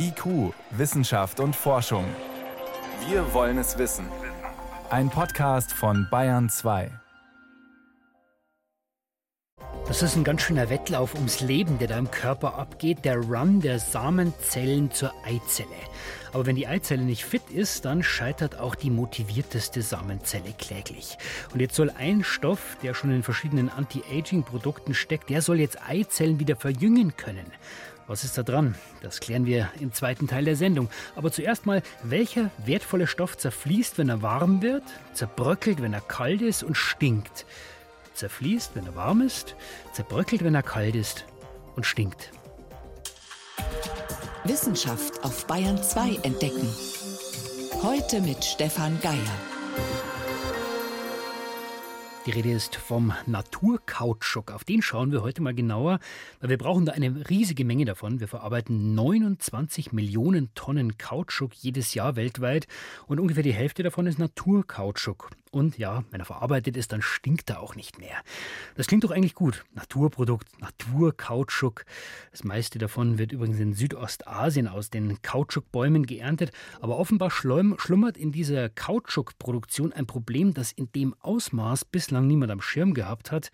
IQ, Wissenschaft und Forschung. Wir wollen es wissen. Ein Podcast von Bayern 2. Das ist ein ganz schöner Wettlauf ums Leben, der da im Körper abgeht, der Run der Samenzellen zur Eizelle. Aber wenn die Eizelle nicht fit ist, dann scheitert auch die motivierteste Samenzelle kläglich. Und jetzt soll ein Stoff, der schon in verschiedenen Anti-Aging-Produkten steckt, der soll jetzt Eizellen wieder verjüngen können. Was ist da dran? Das klären wir im zweiten Teil der Sendung. Aber zuerst mal, welcher wertvolle Stoff zerfließt, wenn er warm wird, zerbröckelt, wenn er kalt ist und stinkt? Zerfließt, wenn er warm ist, zerbröckelt, wenn er kalt ist und stinkt. Wissenschaft auf Bayern 2 entdecken. Heute mit Stefan Geier. Die Rede ist vom Naturkautschuk. Auf den schauen wir heute mal genauer, weil wir brauchen da eine riesige Menge davon. Wir verarbeiten 29 Millionen Tonnen Kautschuk jedes Jahr weltweit und ungefähr die Hälfte davon ist Naturkautschuk. Und ja, wenn er verarbeitet ist, dann stinkt er auch nicht mehr. Das klingt doch eigentlich gut. Naturprodukt, Naturkautschuk. Das meiste davon wird übrigens in Südostasien aus den Kautschukbäumen geerntet. Aber offenbar schlummert in dieser Kautschukproduktion ein Problem, das in dem Ausmaß bislang niemand am Schirm gehabt hat.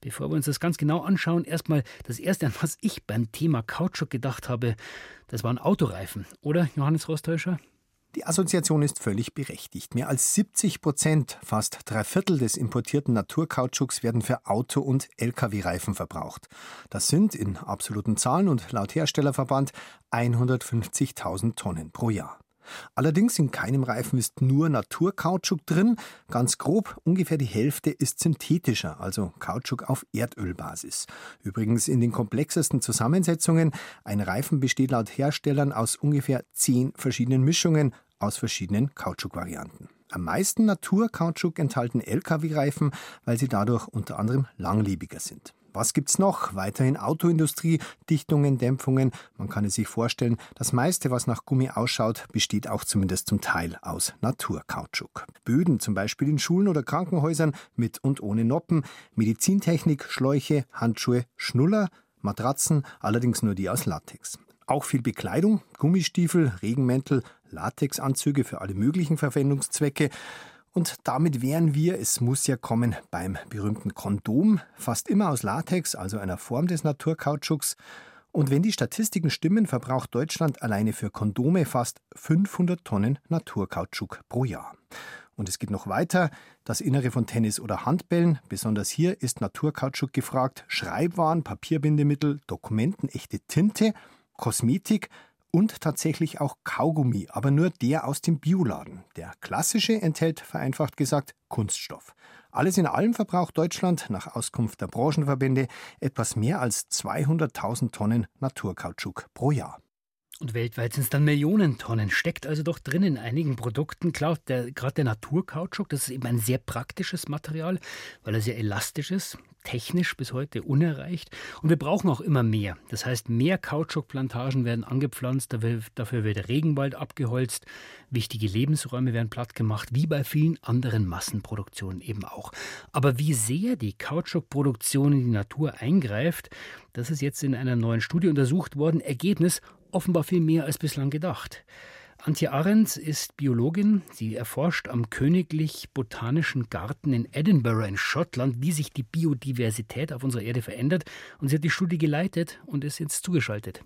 Bevor wir uns das ganz genau anschauen, erstmal das Erste, an was ich beim Thema Kautschuk gedacht habe, das waren Autoreifen. Oder, Johannes Rostäuscher? Die Assoziation ist völlig berechtigt. Mehr als 70 Prozent, fast drei Viertel des importierten Naturkautschuks werden für Auto- und Lkw-Reifen verbraucht. Das sind in absoluten Zahlen und laut Herstellerverband 150.000 Tonnen pro Jahr. Allerdings in keinem Reifen ist nur Naturkautschuk drin. Ganz grob, ungefähr die Hälfte ist synthetischer, also Kautschuk auf Erdölbasis. Übrigens in den komplexesten Zusammensetzungen. Ein Reifen besteht laut Herstellern aus ungefähr zehn verschiedenen Mischungen, aus verschiedenen Kautschukwarianten. Am meisten Naturkautschuk enthalten Lkw-Reifen, weil sie dadurch unter anderem langlebiger sind. Was gibt's noch? Weiterhin Autoindustrie, Dichtungen, Dämpfungen. Man kann es sich vorstellen, das meiste, was nach Gummi ausschaut, besteht auch zumindest zum Teil aus Naturkautschuk. Böden, zum Beispiel in Schulen oder Krankenhäusern, mit und ohne Noppen, Medizintechnik, Schläuche, Handschuhe, Schnuller, Matratzen, allerdings nur die aus Latex. Auch viel Bekleidung, Gummistiefel, Regenmäntel, Latexanzüge für alle möglichen Verwendungszwecke. Und damit wären wir, es muss ja kommen, beim berühmten Kondom, fast immer aus Latex, also einer Form des Naturkautschuks. Und wenn die Statistiken stimmen, verbraucht Deutschland alleine für Kondome fast 500 Tonnen Naturkautschuk pro Jahr. Und es geht noch weiter. Das Innere von Tennis oder Handbällen, besonders hier ist Naturkautschuk gefragt. Schreibwaren, Papierbindemittel, Dokumenten, echte Tinte – Kosmetik und tatsächlich auch Kaugummi, aber nur der aus dem Bioladen. Der klassische enthält vereinfacht gesagt Kunststoff. Alles in allem verbraucht Deutschland nach Auskunft der Branchenverbände etwas mehr als 200.000 Tonnen Naturkautschuk pro Jahr. Und weltweit sind es dann Millionen Tonnen. Steckt also doch drin in einigen Produkten. Klar, der, gerade der Naturkautschuk, das ist eben ein sehr praktisches Material, weil er sehr elastisch ist, technisch bis heute unerreicht. Und wir brauchen auch immer mehr. Das heißt, mehr Kautschukplantagen werden angepflanzt, dafür wird Regenwald abgeholzt, wichtige Lebensräume werden platt gemacht, wie bei vielen anderen Massenproduktionen eben auch. Aber wie sehr die Kautschukproduktion in die Natur eingreift, das ist jetzt in einer neuen Studie untersucht worden. Ergebnis offenbar viel mehr als bislang gedacht. Antje Arendt ist Biologin. Sie erforscht am Königlich Botanischen Garten in Edinburgh in Schottland, wie sich die Biodiversität auf unserer Erde verändert. Und sie hat die Studie geleitet und ist jetzt zugeschaltet.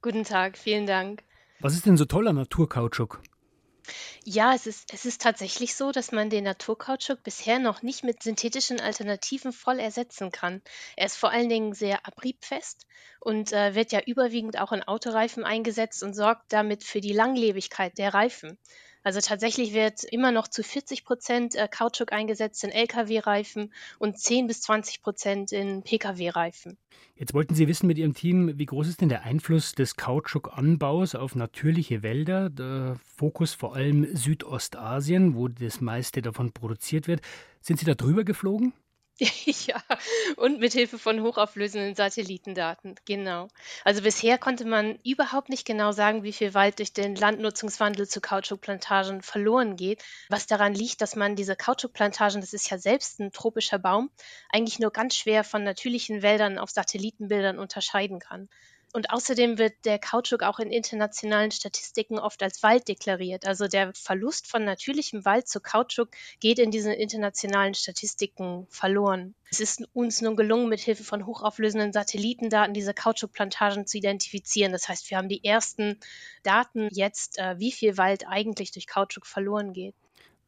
Guten Tag, vielen Dank. Was ist denn so toller Naturkautschuk? Ja, es ist es ist tatsächlich so, dass man den Naturkautschuk bisher noch nicht mit synthetischen Alternativen voll ersetzen kann. Er ist vor allen Dingen sehr abriebfest und, äh, wird ja überwiegend auch in Autoreifen eingesetzt und sorgt damit für die Langlebigkeit der Reifen. Also tatsächlich wird immer noch zu 40 Prozent äh, Kautschuk eingesetzt in Lkw-Reifen und 10 bis 20 Prozent in Pkw-Reifen. Jetzt wollten Sie wissen mit Ihrem Team, wie groß ist denn der Einfluss des Kautschukanbaus auf natürliche Wälder? Der Fokus vor allem Südostasien, wo das meiste davon produziert wird. Sind Sie da drüber geflogen? Ja, und mit Hilfe von hochauflösenden Satellitendaten, genau. Also bisher konnte man überhaupt nicht genau sagen, wie viel Wald durch den Landnutzungswandel zu Kautschukplantagen verloren geht, was daran liegt, dass man diese Kautschukplantagen, das ist ja selbst ein tropischer Baum, eigentlich nur ganz schwer von natürlichen Wäldern auf Satellitenbildern unterscheiden kann. Und außerdem wird der Kautschuk auch in internationalen Statistiken oft als Wald deklariert. Also der Verlust von natürlichem Wald zu Kautschuk geht in diesen internationalen Statistiken verloren. Es ist uns nun gelungen, mit Hilfe von hochauflösenden Satellitendaten diese Kautschukplantagen zu identifizieren. Das heißt, wir haben die ersten Daten jetzt, äh, wie viel Wald eigentlich durch Kautschuk verloren geht.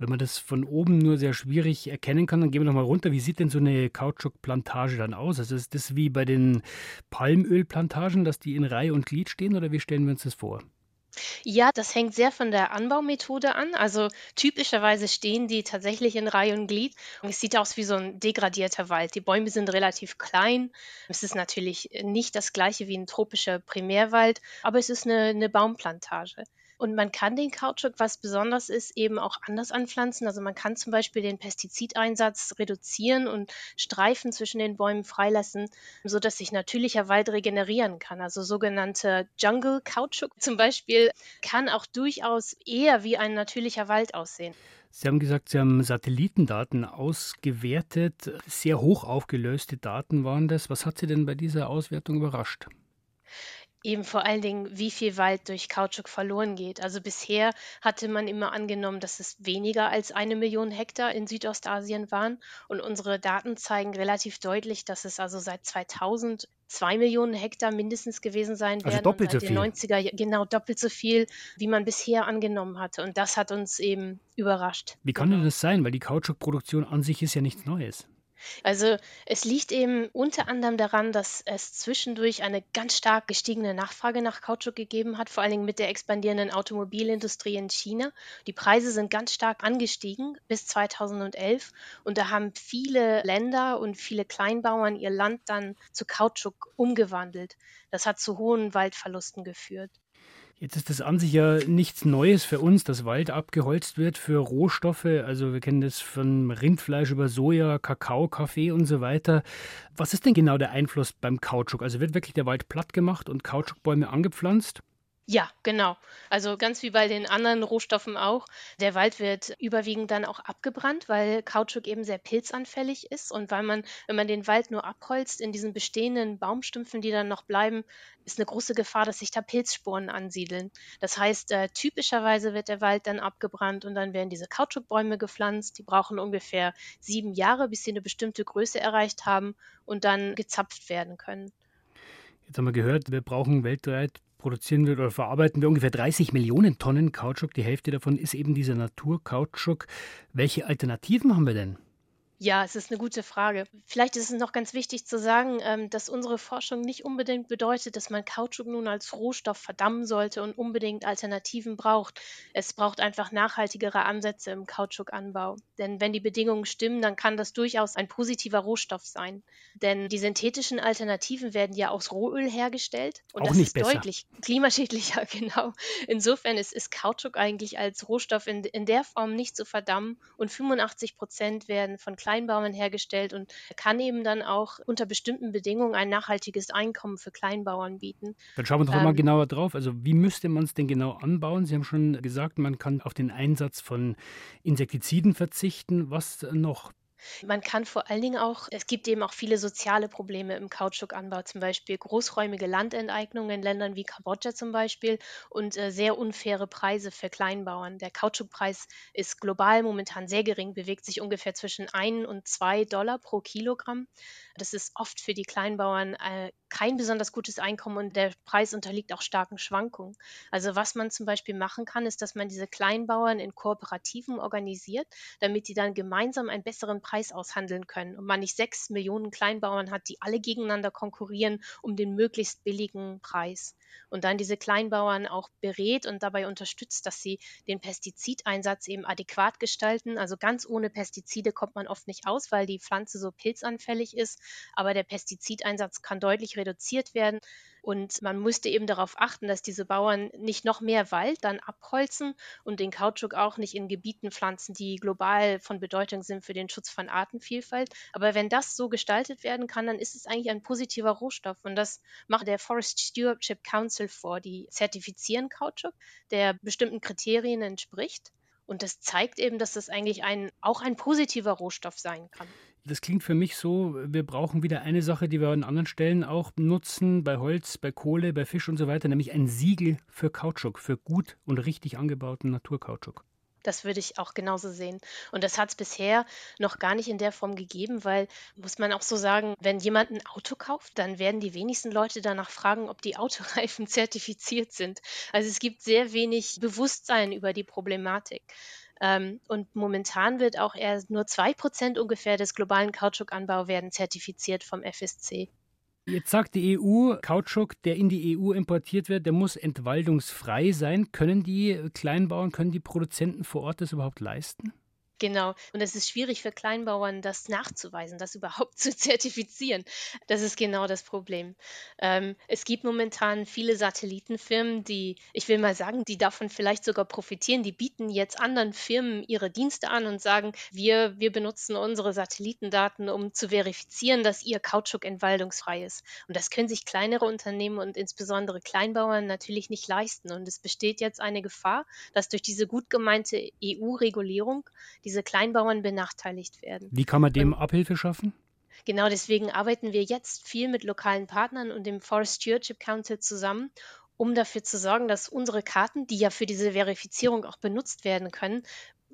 Wenn man das von oben nur sehr schwierig erkennen kann, dann gehen wir nochmal runter. Wie sieht denn so eine Kautschukplantage dann aus? Also ist das wie bei den Palmölplantagen, dass die in Reihe und Glied stehen oder wie stellen wir uns das vor? Ja, das hängt sehr von der Anbaumethode an. Also typischerweise stehen die tatsächlich in Reihe und Glied. Und es sieht aus wie so ein degradierter Wald. Die Bäume sind relativ klein. Es ist natürlich nicht das gleiche wie ein tropischer Primärwald, aber es ist eine, eine Baumplantage. Und man kann den Kautschuk, was besonders ist, eben auch anders anpflanzen. Also man kann zum Beispiel den Pestizideinsatz reduzieren und Streifen zwischen den Bäumen freilassen, sodass sich natürlicher Wald regenerieren kann. Also sogenannte Jungle Kautschuk zum Beispiel kann auch durchaus eher wie ein natürlicher Wald aussehen. Sie haben gesagt, Sie haben Satellitendaten ausgewertet. Sehr hoch aufgelöste Daten waren das. Was hat Sie denn bei dieser Auswertung überrascht? Eben vor allen Dingen, wie viel Wald durch Kautschuk verloren geht. Also bisher hatte man immer angenommen, dass es weniger als eine Million Hektar in Südostasien waren. Und unsere Daten zeigen relativ deutlich, dass es also seit 2000 zwei Millionen Hektar mindestens gewesen sein also werden. Also doppelt so viel. 90er, genau doppelt so viel, wie man bisher angenommen hatte. Und das hat uns eben überrascht. Wie kann genau. denn das sein? Weil die Kautschukproduktion an sich ist ja nichts Neues. Also es liegt eben unter anderem daran, dass es zwischendurch eine ganz stark gestiegene Nachfrage nach Kautschuk gegeben hat, vor allen Dingen mit der expandierenden Automobilindustrie in China. Die Preise sind ganz stark angestiegen bis 2011 und da haben viele Länder und viele Kleinbauern ihr Land dann zu Kautschuk umgewandelt. Das hat zu hohen Waldverlusten geführt. Jetzt ist das an sich ja nichts Neues für uns, dass Wald abgeholzt wird für Rohstoffe. Also wir kennen das von Rindfleisch über Soja, Kakao, Kaffee und so weiter. Was ist denn genau der Einfluss beim Kautschuk? Also wird wirklich der Wald platt gemacht und Kautschukbäume angepflanzt? Ja, genau. Also ganz wie bei den anderen Rohstoffen auch. Der Wald wird überwiegend dann auch abgebrannt, weil Kautschuk eben sehr pilzanfällig ist und weil man, wenn man den Wald nur abholzt, in diesen bestehenden Baumstümpfen, die dann noch bleiben, ist eine große Gefahr, dass sich da Pilzsporen ansiedeln. Das heißt, äh, typischerweise wird der Wald dann abgebrannt und dann werden diese Kautschukbäume gepflanzt. Die brauchen ungefähr sieben Jahre, bis sie eine bestimmte Größe erreicht haben und dann gezapft werden können. Jetzt haben wir gehört, wir brauchen weltweit produzieren wir oder verarbeiten wir ungefähr 30 Millionen Tonnen Kautschuk. Die Hälfte davon ist eben dieser Naturkautschuk. Welche Alternativen haben wir denn? Ja, es ist eine gute Frage. Vielleicht ist es noch ganz wichtig zu sagen, ähm, dass unsere Forschung nicht unbedingt bedeutet, dass man Kautschuk nun als Rohstoff verdammen sollte und unbedingt Alternativen braucht. Es braucht einfach nachhaltigere Ansätze im Kautschukanbau. Denn wenn die Bedingungen stimmen, dann kann das durchaus ein positiver Rohstoff sein. Denn die synthetischen Alternativen werden ja aus Rohöl hergestellt und Auch das ist besser. deutlich klimaschädlicher, genau. Insofern ist, ist Kautschuk eigentlich als Rohstoff in, in der Form nicht zu verdammen und 85 Prozent werden von kleinen Kleinbauern hergestellt und kann eben dann auch unter bestimmten Bedingungen ein nachhaltiges Einkommen für Kleinbauern bieten. Dann schauen wir doch ähm, mal genauer drauf. Also wie müsste man es denn genau anbauen? Sie haben schon gesagt, man kann auf den Einsatz von Insektiziden verzichten. Was noch? Man kann vor allen Dingen auch, es gibt eben auch viele soziale Probleme im Kautschukanbau, zum Beispiel großräumige Landenteignungen in Ländern wie Kambodscha zum Beispiel und äh, sehr unfaire Preise für Kleinbauern. Der Kautschukpreis ist global momentan sehr gering, bewegt sich ungefähr zwischen 1 und 2 Dollar pro Kilogramm. Das ist oft für die Kleinbauern äh, kein besonders gutes Einkommen und der Preis unterliegt auch starken Schwankungen. Also was man zum Beispiel machen kann, ist, dass man diese Kleinbauern in Kooperativen organisiert, damit die dann gemeinsam einen besseren Preis aushandeln können und man nicht sechs Millionen Kleinbauern hat, die alle gegeneinander konkurrieren um den möglichst billigen Preis. Und dann diese Kleinbauern auch berät und dabei unterstützt, dass sie den Pestizideinsatz eben adäquat gestalten. Also ganz ohne Pestizide kommt man oft nicht aus, weil die Pflanze so pilzanfällig ist aber der Pestizideinsatz kann deutlich reduziert werden. Und man müsste eben darauf achten, dass diese Bauern nicht noch mehr Wald dann abholzen und den Kautschuk auch nicht in Gebieten pflanzen, die global von Bedeutung sind für den Schutz von Artenvielfalt. Aber wenn das so gestaltet werden kann, dann ist es eigentlich ein positiver Rohstoff. Und das macht der Forest Stewardship Council vor. Die zertifizieren Kautschuk, der bestimmten Kriterien entspricht. Und das zeigt eben, dass das eigentlich ein, auch ein positiver Rohstoff sein kann. Das klingt für mich so, wir brauchen wieder eine Sache, die wir an anderen Stellen auch nutzen, bei Holz, bei Kohle, bei Fisch und so weiter, nämlich ein Siegel für Kautschuk, für gut und richtig angebauten Naturkautschuk. Das würde ich auch genauso sehen. Und das hat es bisher noch gar nicht in der Form gegeben, weil, muss man auch so sagen, wenn jemand ein Auto kauft, dann werden die wenigsten Leute danach fragen, ob die Autoreifen zertifiziert sind. Also es gibt sehr wenig Bewusstsein über die Problematik. Ähm, und momentan wird auch eher nur zwei Prozent ungefähr des globalen Kautschukanbau werden zertifiziert vom FSC. Jetzt sagt die EU, Kautschuk, der in die EU importiert wird, der muss entwaldungsfrei sein. Können die Kleinbauern, können die Produzenten vor Ort das überhaupt leisten? Genau. Und es ist schwierig für Kleinbauern, das nachzuweisen, das überhaupt zu zertifizieren. Das ist genau das Problem. Ähm, es gibt momentan viele Satellitenfirmen, die, ich will mal sagen, die davon vielleicht sogar profitieren. Die bieten jetzt anderen Firmen ihre Dienste an und sagen, wir, wir benutzen unsere Satellitendaten, um zu verifizieren, dass ihr Kautschuk entwaldungsfrei ist. Und das können sich kleinere Unternehmen und insbesondere Kleinbauern natürlich nicht leisten. Und es besteht jetzt eine Gefahr, dass durch diese gut gemeinte EU-Regulierung die diese Kleinbauern benachteiligt werden. Wie kann man dem Abhilfe schaffen? Genau deswegen arbeiten wir jetzt viel mit lokalen Partnern und dem Forest Stewardship Council zusammen, um dafür zu sorgen, dass unsere Karten, die ja für diese Verifizierung auch benutzt werden können,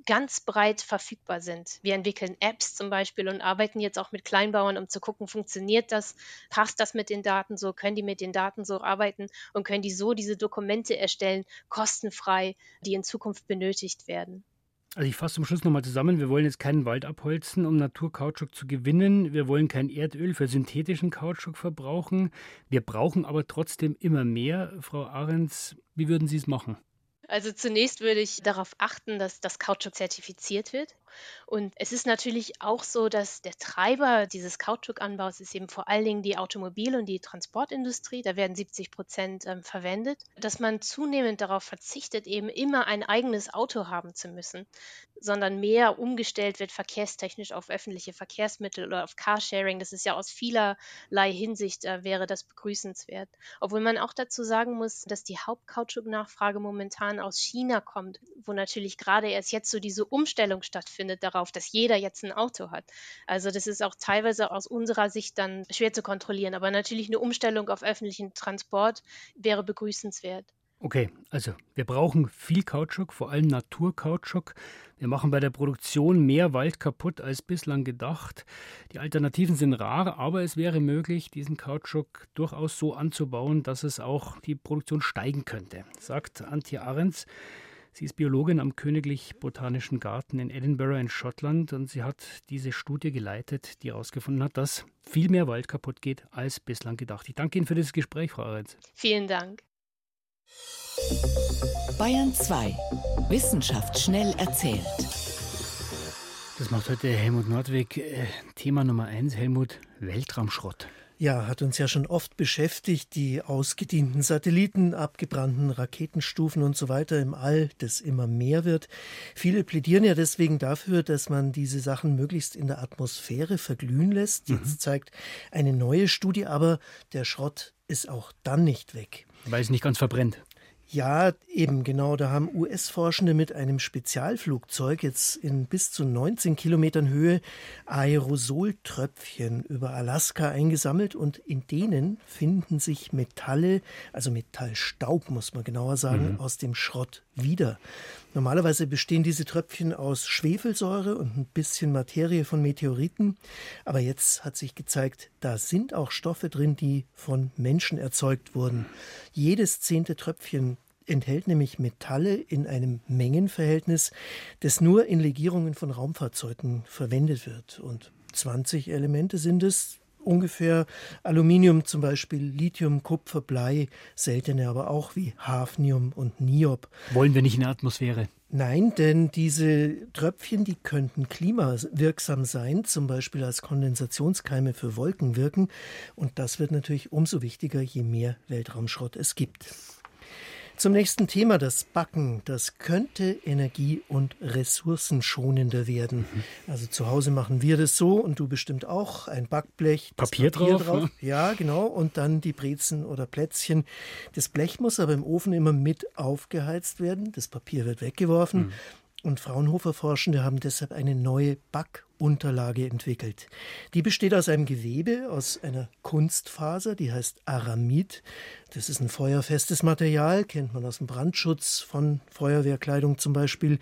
ganz breit verfügbar sind. Wir entwickeln Apps zum Beispiel und arbeiten jetzt auch mit Kleinbauern, um zu gucken, funktioniert das, passt das mit den Daten so, können die mit den Daten so arbeiten und können die so diese Dokumente erstellen, kostenfrei, die in Zukunft benötigt werden. Also ich fasse zum Schluss nochmal zusammen. Wir wollen jetzt keinen Wald abholzen, um Naturkautschuk zu gewinnen. Wir wollen kein Erdöl für synthetischen Kautschuk verbrauchen. Wir brauchen aber trotzdem immer mehr. Frau Ahrens, wie würden Sie es machen? Also zunächst würde ich darauf achten, dass das Kautschuk zertifiziert wird. Und es ist natürlich auch so, dass der Treiber dieses Kautschukanbaus ist eben vor allen Dingen die Automobil- und die Transportindustrie. Da werden 70 Prozent ähm, verwendet. Dass man zunehmend darauf verzichtet, eben immer ein eigenes Auto haben zu müssen, sondern mehr umgestellt wird verkehrstechnisch auf öffentliche Verkehrsmittel oder auf Carsharing. Das ist ja aus vielerlei Hinsicht äh, wäre das begrüßenswert. Obwohl man auch dazu sagen muss, dass die Hauptkautschuknachfrage momentan aus China kommt, wo natürlich gerade erst jetzt so diese Umstellung stattfindet stattfindet darauf, dass jeder jetzt ein Auto hat. Also das ist auch teilweise aus unserer Sicht dann schwer zu kontrollieren. Aber natürlich eine Umstellung auf öffentlichen Transport wäre begrüßenswert. Okay, also wir brauchen viel Kautschuk, vor allem Naturkautschuk. Wir machen bei der Produktion mehr Wald kaputt als bislang gedacht. Die Alternativen sind rar, aber es wäre möglich, diesen Kautschuk durchaus so anzubauen, dass es auch die Produktion steigen könnte, sagt Antje Ahrens. Sie ist Biologin am Königlich Botanischen Garten in Edinburgh in Schottland und sie hat diese Studie geleitet, die herausgefunden hat, dass viel mehr Wald kaputt geht als bislang gedacht. Ich danke Ihnen für dieses Gespräch, Frau Arenz. Vielen Dank. Bayern 2. Wissenschaft schnell erzählt. Das macht heute Helmut Nordweg äh, Thema Nummer 1, Helmut Weltraumschrott. Ja, hat uns ja schon oft beschäftigt, die ausgedienten Satelliten, abgebrannten Raketenstufen und so weiter im All, das immer mehr wird. Viele plädieren ja deswegen dafür, dass man diese Sachen möglichst in der Atmosphäre verglühen lässt. Jetzt mhm. zeigt eine neue Studie aber, der Schrott ist auch dann nicht weg. Weil es nicht ganz verbrennt. Ja, eben genau. Da haben US-Forschende mit einem Spezialflugzeug jetzt in bis zu 19 Kilometern Höhe Aerosoltröpfchen über Alaska eingesammelt und in denen finden sich Metalle, also Metallstaub muss man genauer sagen, mhm. aus dem Schrott wieder. Normalerweise bestehen diese Tröpfchen aus Schwefelsäure und ein bisschen Materie von Meteoriten, aber jetzt hat sich gezeigt, da sind auch Stoffe drin, die von Menschen erzeugt wurden. Jedes zehnte Tröpfchen enthält nämlich Metalle in einem Mengenverhältnis, das nur in Legierungen von Raumfahrzeugen verwendet wird. Und 20 Elemente sind es, ungefähr Aluminium zum Beispiel, Lithium, Kupfer, Blei, seltene aber auch wie Hafnium und Niob. Wollen wir nicht in der Atmosphäre? Nein, denn diese Tröpfchen, die könnten klimawirksam sein, zum Beispiel als Kondensationskeime für Wolken wirken. Und das wird natürlich umso wichtiger, je mehr Weltraumschrott es gibt. Zum nächsten Thema, das Backen. Das könnte energie- und ressourcenschonender werden. Mhm. Also zu Hause machen wir das so und du bestimmt auch. Ein Backblech, Papier, Papier, drauf. drauf. Ne? Ja, genau. Und dann die Brezen oder Plätzchen. Das Blech muss aber im Ofen immer mit aufgeheizt werden. Das Papier wird weggeworfen. Mhm. Und Fraunhofer-Forschende haben deshalb eine neue Back- Unterlage entwickelt. Die besteht aus einem Gewebe, aus einer Kunstfaser, die heißt Aramid. Das ist ein feuerfestes Material, kennt man aus dem Brandschutz von Feuerwehrkleidung zum Beispiel.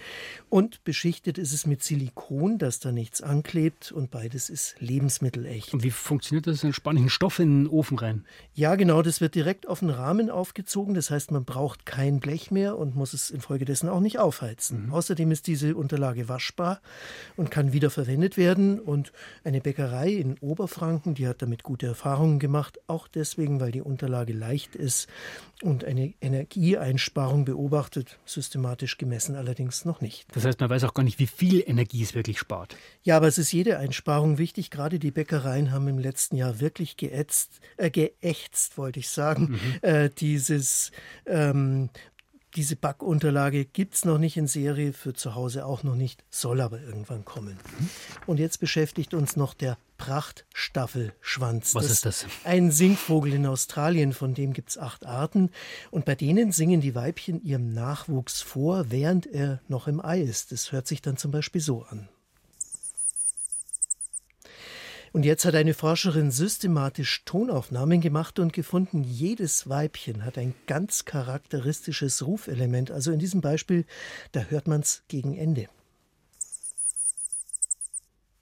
Und beschichtet ist es mit Silikon, dass da nichts anklebt und beides ist lebensmittelecht. Und wie funktioniert das? Entspanne ich einen Stoff in den Ofen rein? Ja, genau, das wird direkt auf den Rahmen aufgezogen. Das heißt, man braucht kein Blech mehr und muss es infolgedessen auch nicht aufheizen. Mhm. Außerdem ist diese Unterlage waschbar und kann wieder verwendet werden. Und eine Bäckerei in Oberfranken, die hat damit gute Erfahrungen gemacht, auch deswegen, weil die Unterlage leicht ist und eine Energieeinsparung beobachtet, systematisch gemessen allerdings noch nicht. Das heißt, man weiß auch gar nicht, wie viel Energie es wirklich spart. Ja, aber es ist jede Einsparung wichtig. Gerade die Bäckereien haben im letzten Jahr wirklich geätzt, äh, geächtzt, wollte ich sagen, mhm. äh, dieses ähm, diese Backunterlage gibt es noch nicht in Serie, für zu Hause auch noch nicht, soll aber irgendwann kommen. Und jetzt beschäftigt uns noch der Prachtstaffelschwanz. Was das ist das? Ein Singvogel in Australien, von dem gibt es acht Arten. Und bei denen singen die Weibchen ihrem Nachwuchs vor, während er noch im Ei ist. Das hört sich dann zum Beispiel so an. Und jetzt hat eine Forscherin systematisch Tonaufnahmen gemacht und gefunden, jedes Weibchen hat ein ganz charakteristisches Rufelement. Also in diesem Beispiel, da hört man es gegen Ende.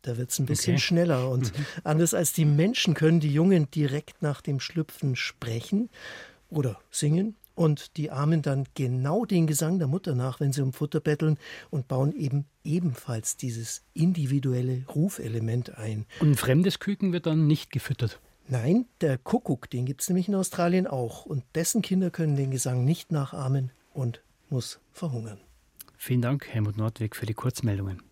Da wird es ein bisschen okay. schneller. Und mhm. anders als die Menschen können die Jungen direkt nach dem Schlüpfen sprechen oder singen und die Armen dann genau den Gesang der Mutter nach, wenn sie um Futter betteln und bauen eben ebenfalls dieses individuelle Rufelement ein. Und ein fremdes Küken wird dann nicht gefüttert. Nein, der Kuckuck, den gibt es nämlich in Australien auch. Und dessen Kinder können den Gesang nicht nachahmen und muss verhungern. Vielen Dank, Helmut Nordweg, für die Kurzmeldungen.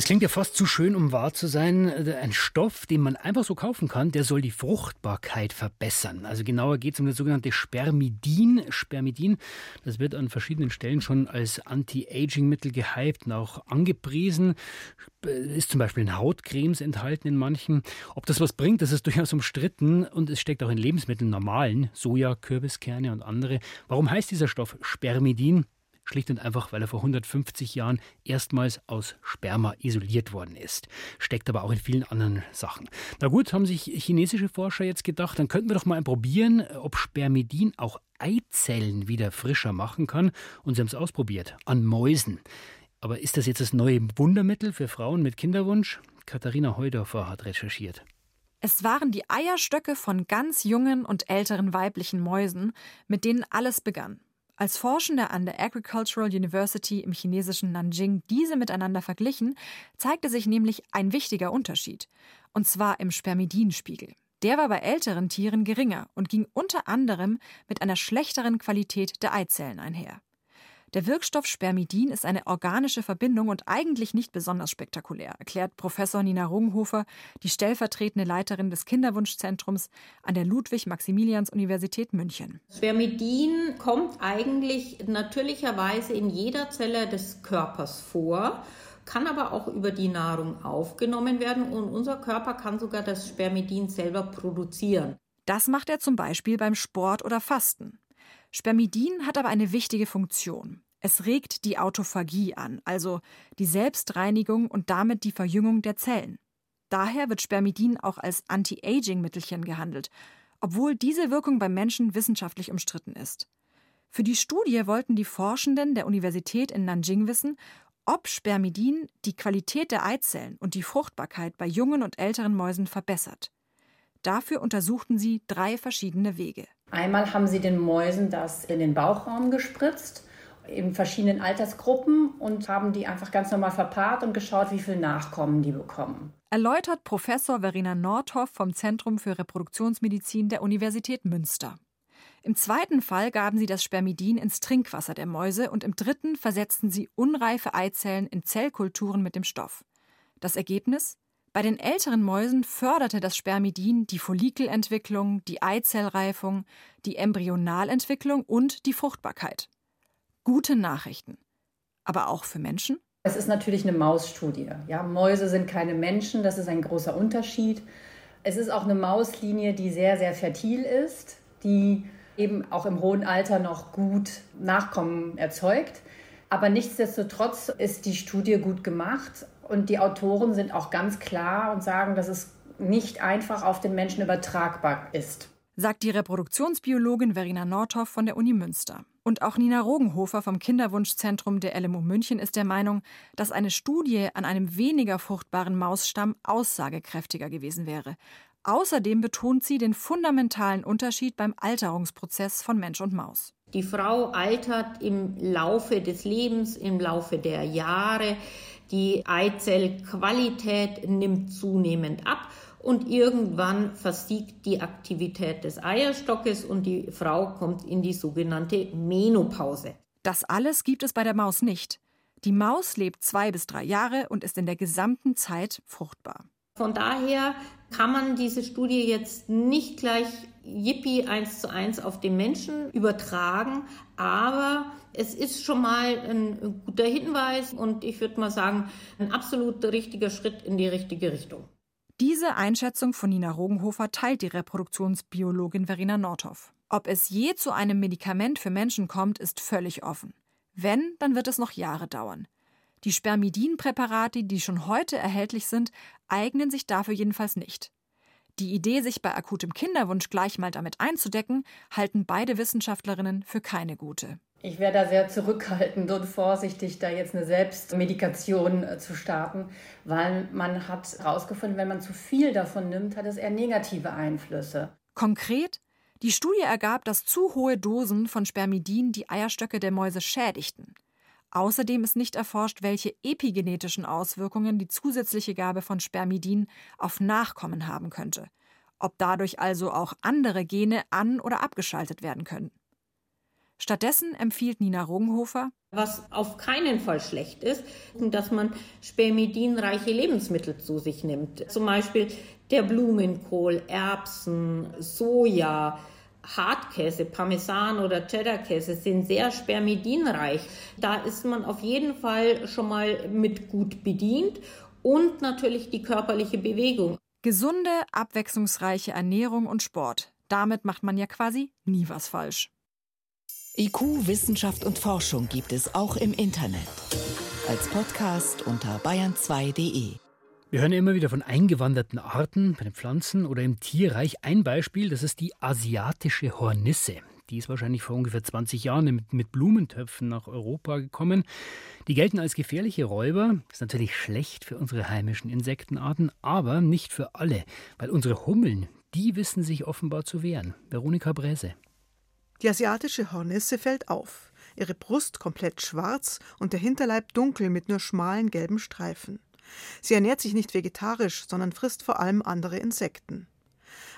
Es klingt ja fast zu schön, um wahr zu sein. Ein Stoff, den man einfach so kaufen kann, der soll die Fruchtbarkeit verbessern. Also genauer geht es um das sogenannte Spermidin. Spermidin, das wird an verschiedenen Stellen schon als Anti-Aging-Mittel gehypt und auch angepriesen. Ist zum Beispiel in Hautcremes enthalten in manchen. Ob das was bringt, das ist durchaus umstritten und es steckt auch in Lebensmitteln normalen, Soja, Kürbiskerne und andere. Warum heißt dieser Stoff Spermidin? Schlicht und einfach, weil er vor 150 Jahren erstmals aus Sperma isoliert worden ist. Steckt aber auch in vielen anderen Sachen. Na gut, haben sich chinesische Forscher jetzt gedacht, dann könnten wir doch mal probieren, ob Spermidin auch Eizellen wieder frischer machen kann. Und sie haben es ausprobiert. An Mäusen. Aber ist das jetzt das neue Wundermittel für Frauen mit Kinderwunsch? Katharina Heudorfer hat recherchiert. Es waren die Eierstöcke von ganz jungen und älteren weiblichen Mäusen, mit denen alles begann. Als Forschende an der Agricultural University im chinesischen Nanjing diese miteinander verglichen, zeigte sich nämlich ein wichtiger Unterschied, und zwar im Spermidinspiegel. Der war bei älteren Tieren geringer und ging unter anderem mit einer schlechteren Qualität der Eizellen einher. Der Wirkstoff Spermidin ist eine organische Verbindung und eigentlich nicht besonders spektakulär, erklärt Professor Nina Runghofer, die stellvertretende Leiterin des Kinderwunschzentrums an der Ludwig-Maximilians-Universität München. Spermidin kommt eigentlich natürlicherweise in jeder Zelle des Körpers vor kann aber auch über die Nahrung aufgenommen werden und unser Körper kann sogar das Spermidin selber produzieren. Das macht er zum Beispiel beim Sport oder Fasten. Spermidin hat aber eine wichtige Funktion. Es regt die Autophagie an, also die Selbstreinigung und damit die Verjüngung der Zellen. Daher wird Spermidin auch als Anti-Aging-Mittelchen gehandelt, obwohl diese Wirkung beim Menschen wissenschaftlich umstritten ist. Für die Studie wollten die Forschenden der Universität in Nanjing wissen, ob Spermidin die Qualität der Eizellen und die Fruchtbarkeit bei jungen und älteren Mäusen verbessert. Dafür untersuchten sie drei verschiedene Wege. Einmal haben sie den Mäusen das in den Bauchraum gespritzt, in verschiedenen Altersgruppen und haben die einfach ganz normal verpaart und geschaut, wie viel Nachkommen die bekommen. Erläutert Professor Verena Nordhoff vom Zentrum für Reproduktionsmedizin der Universität Münster. Im zweiten Fall gaben sie das Spermidin ins Trinkwasser der Mäuse und im dritten versetzten sie unreife Eizellen in Zellkulturen mit dem Stoff. Das Ergebnis? Bei den älteren Mäusen förderte das Spermidin die Follikelentwicklung, die Eizellreifung, die Embryonalentwicklung und die Fruchtbarkeit. Gute Nachrichten. Aber auch für Menschen? Es ist natürlich eine Mausstudie. Ja, Mäuse sind keine Menschen, das ist ein großer Unterschied. Es ist auch eine Mauslinie, die sehr, sehr fertil ist, die eben auch im hohen Alter noch gut Nachkommen erzeugt. Aber nichtsdestotrotz ist die Studie gut gemacht und die Autoren sind auch ganz klar und sagen, dass es nicht einfach auf den Menschen übertragbar ist. Sagt die Reproduktionsbiologin Verena Nordhoff von der Uni Münster. Und auch Nina Rogenhofer vom Kinderwunschzentrum der LMU München ist der Meinung, dass eine Studie an einem weniger fruchtbaren Mausstamm aussagekräftiger gewesen wäre. Außerdem betont sie den fundamentalen Unterschied beim Alterungsprozess von Mensch und Maus. Die Frau altert im Laufe des Lebens, im Laufe der Jahre. Die Eizellqualität nimmt zunehmend ab und irgendwann versiegt die Aktivität des Eierstockes und die Frau kommt in die sogenannte Menopause. Das alles gibt es bei der Maus nicht. Die Maus lebt zwei bis drei Jahre und ist in der gesamten Zeit fruchtbar. Von daher kann man diese Studie jetzt nicht gleich Yippie eins zu eins auf den Menschen übertragen, aber es ist schon mal ein guter Hinweis und ich würde mal sagen, ein absolut richtiger Schritt in die richtige Richtung. Diese Einschätzung von Nina Rogenhofer teilt die Reproduktionsbiologin Verena Nordhoff. Ob es je zu einem Medikament für Menschen kommt, ist völlig offen. Wenn, dann wird es noch Jahre dauern. Die Spermidin-Präparate, die schon heute erhältlich sind, eignen sich dafür jedenfalls nicht. Die Idee, sich bei akutem Kinderwunsch gleich mal damit einzudecken, halten beide Wissenschaftlerinnen für keine gute. Ich wäre da sehr zurückhaltend und vorsichtig, da jetzt eine Selbstmedikation äh, zu starten, weil man hat herausgefunden, wenn man zu viel davon nimmt, hat es eher negative Einflüsse. Konkret? Die Studie ergab, dass zu hohe Dosen von Spermidin die Eierstöcke der Mäuse schädigten. Außerdem ist nicht erforscht, welche epigenetischen Auswirkungen die zusätzliche Gabe von Spermidin auf Nachkommen haben könnte. Ob dadurch also auch andere Gene an- oder abgeschaltet werden können. Stattdessen empfiehlt Nina Rogenhofer, was auf keinen Fall schlecht ist, dass man spermidinreiche Lebensmittel zu sich nimmt. Zum Beispiel der Blumenkohl, Erbsen, Soja, Hartkäse, Parmesan oder Cheddarkäse sind sehr spermidinreich. Da ist man auf jeden Fall schon mal mit gut bedient und natürlich die körperliche Bewegung. Gesunde, abwechslungsreiche Ernährung und Sport. Damit macht man ja quasi nie was falsch. IQ, Wissenschaft und Forschung gibt es auch im Internet. Als Podcast unter bayern2.de. Wir hören immer wieder von eingewanderten Arten bei den Pflanzen oder im Tierreich. Ein Beispiel, das ist die asiatische Hornisse. Die ist wahrscheinlich vor ungefähr 20 Jahren mit, mit Blumentöpfen nach Europa gekommen. Die gelten als gefährliche Räuber. Das ist natürlich schlecht für unsere heimischen Insektenarten, aber nicht für alle, weil unsere Hummeln, die wissen sich offenbar zu wehren. Veronika Bräse. Die asiatische Hornisse fällt auf. Ihre Brust komplett schwarz und der Hinterleib dunkel mit nur schmalen gelben Streifen. Sie ernährt sich nicht vegetarisch, sondern frisst vor allem andere Insekten.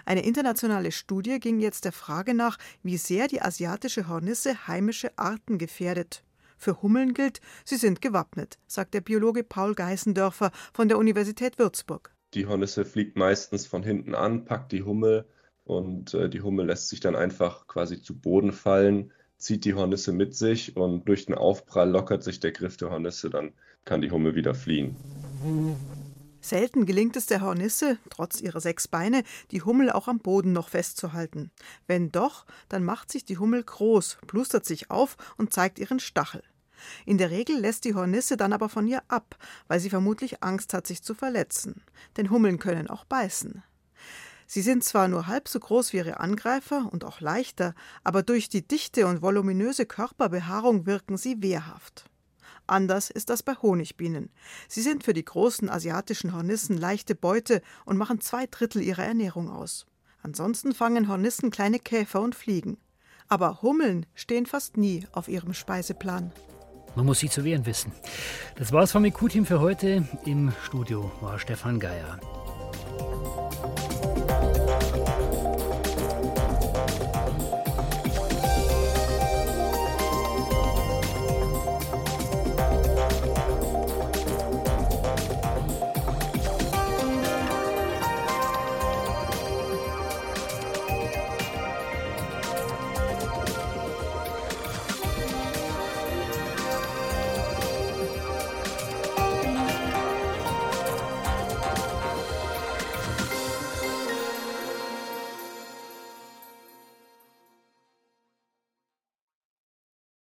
Eine internationale Studie ging jetzt der Frage nach, wie sehr die asiatische Hornisse heimische Arten gefährdet. Für Hummeln gilt, sie sind gewappnet, sagt der Biologe Paul Geißendörfer von der Universität Würzburg. Die Hornisse fliegt meistens von hinten an, packt die Hummel und äh, die Hummel lässt sich dann einfach quasi zu Boden fallen, zieht die Hornisse mit sich und durch den Aufprall lockert sich der Griff der Hornisse, dann kann die Hummel wieder fliehen. Selten gelingt es der Hornisse, trotz ihrer sechs Beine, die Hummel auch am Boden noch festzuhalten. Wenn doch, dann macht sich die Hummel groß, plustert sich auf und zeigt ihren Stachel. In der Regel lässt die Hornisse dann aber von ihr ab, weil sie vermutlich Angst hat, sich zu verletzen. Denn Hummeln können auch beißen. Sie sind zwar nur halb so groß wie ihre Angreifer und auch leichter, aber durch die dichte und voluminöse Körperbehaarung wirken sie wehrhaft. Anders ist das bei Honigbienen. Sie sind für die großen asiatischen Hornissen leichte Beute und machen zwei Drittel ihrer Ernährung aus. Ansonsten fangen Hornissen kleine Käfer und Fliegen. Aber Hummeln stehen fast nie auf ihrem Speiseplan. Man muss sie zu wehren wissen. Das war's vom IQ-Team für heute. Im Studio war Stefan Geier.